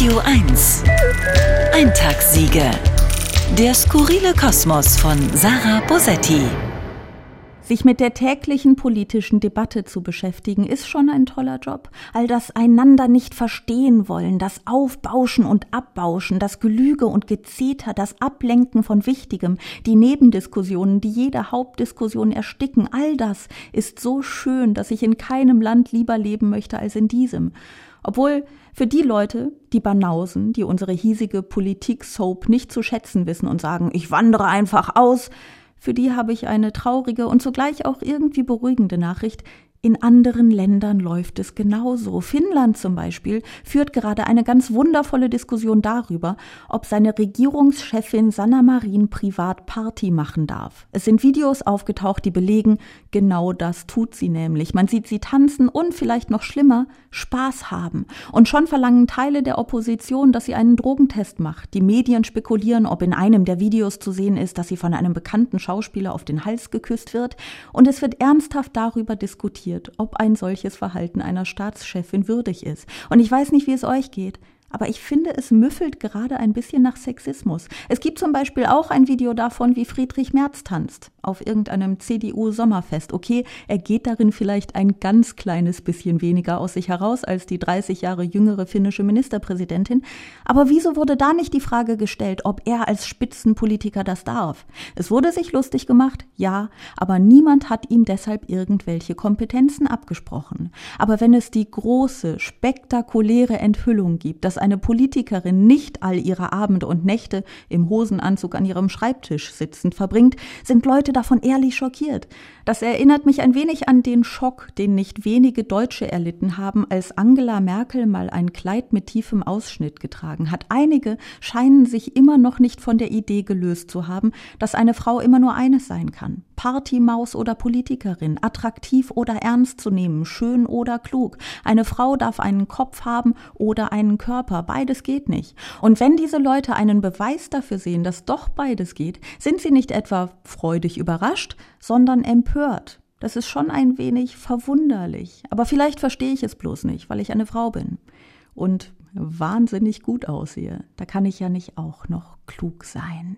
Radio 1. Eintagssiege. Der skurrile Kosmos von Sarah Bosetti. Sich mit der täglichen politischen Debatte zu beschäftigen, ist schon ein toller Job. All das einander nicht verstehen wollen, das Aufbauschen und Abbauschen, das Gelüge und Gezeter, das Ablenken von Wichtigem, die Nebendiskussionen, die jede Hauptdiskussion ersticken, all das ist so schön, dass ich in keinem Land lieber leben möchte als in diesem. Obwohl für die Leute, die Banausen, die unsere hiesige Politik-Soap nicht zu schätzen wissen und sagen, ich wandere einfach aus, für die habe ich eine traurige und zugleich auch irgendwie beruhigende Nachricht. In anderen Ländern läuft es genauso. Finnland zum Beispiel führt gerade eine ganz wundervolle Diskussion darüber, ob seine Regierungschefin Sanna Marin privat Party machen darf. Es sind Videos aufgetaucht, die belegen, genau das tut sie nämlich. Man sieht sie tanzen und vielleicht noch schlimmer, Spaß haben. Und schon verlangen Teile der Opposition, dass sie einen Drogentest macht. Die Medien spekulieren, ob in einem der Videos zu sehen ist, dass sie von einem bekannten Schauspieler auf den Hals geküsst wird. Und es wird ernsthaft darüber diskutiert diskutiert, ob ein solches Verhalten einer Staatschefin würdig ist. Und ich weiß nicht, wie es euch geht. Aber ich finde, es müffelt gerade ein bisschen nach Sexismus. Es gibt zum Beispiel auch ein Video davon, wie Friedrich Merz tanzt auf irgendeinem CDU-Sommerfest. Okay, er geht darin vielleicht ein ganz kleines bisschen weniger aus sich heraus als die 30 Jahre jüngere finnische Ministerpräsidentin. Aber wieso wurde da nicht die Frage gestellt, ob er als Spitzenpolitiker das darf? Es wurde sich lustig gemacht, ja, aber niemand hat ihm deshalb irgendwelche Kompetenzen abgesprochen. Aber wenn es die große, spektakuläre Enthüllung gibt, dass eine Politikerin nicht all ihre Abende und Nächte im Hosenanzug an ihrem Schreibtisch sitzend verbringt, sind Leute davon ehrlich schockiert. Das erinnert mich ein wenig an den Schock, den nicht wenige Deutsche erlitten haben, als Angela Merkel mal ein Kleid mit tiefem Ausschnitt getragen hat. Einige scheinen sich immer noch nicht von der Idee gelöst zu haben, dass eine Frau immer nur eines sein kann. Partymaus oder Politikerin, attraktiv oder ernst zu nehmen, schön oder klug. Eine Frau darf einen Kopf haben oder einen Körper, beides geht nicht. Und wenn diese Leute einen Beweis dafür sehen, dass doch beides geht, sind sie nicht etwa freudig überrascht, sondern empört. Das ist schon ein wenig verwunderlich. Aber vielleicht verstehe ich es bloß nicht, weil ich eine Frau bin. Und wahnsinnig gut aussehe. Da kann ich ja nicht auch noch klug sein.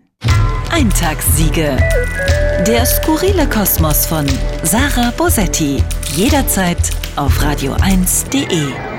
Eintagssiege. Der skurrile Kosmos von Sarah Bosetti. Jederzeit auf radio1.de.